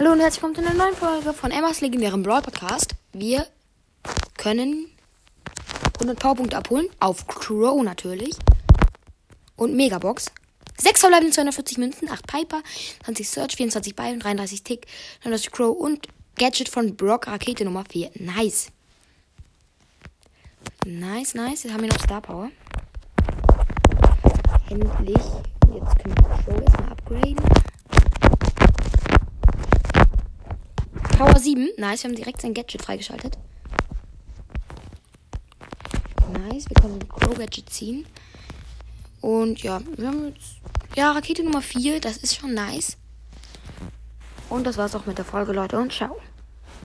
Hallo und herzlich willkommen zu einer neuen Folge von Emmas legendärem Brawl Podcast. Wir können 100 Powerpunkte abholen. Auf Crow natürlich. Und Megabox. 6 verbleibende 240 Münzen, 8 Piper, 20 Search, 24 Byron, 33 Tick, 39 Crow und Gadget von Brock, Rakete Nummer 4. Nice. Nice, nice. Jetzt haben wir noch Star Power. Endlich. Jetzt können wir Crow erstmal upgraden. Power 7. Nice, wir haben direkt sein Gadget freigeschaltet. Nice, wir können Crow Gadget ziehen. Und ja, wir haben jetzt. Ja, Rakete Nummer 4, das ist schon nice. Und das war's auch mit der Folge, Leute, und ciao.